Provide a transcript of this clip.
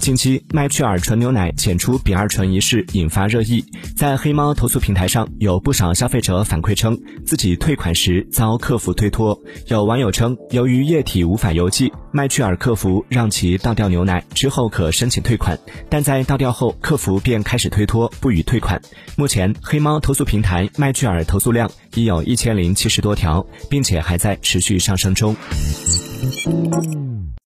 近期麦趣尔纯牛奶检出丙二醇一事引发热议。在黑猫投诉平台上有不少消费者反馈称自己退款时遭客服推脱。有网友称由于液体无法邮寄麦趣尔客服让其倒掉牛奶之后可申请退款。但在倒掉后客服便开始推脱不予退款。目前黑猫投诉平台麦趣尔投诉量已有一千零七十多条并且还在持续上升中。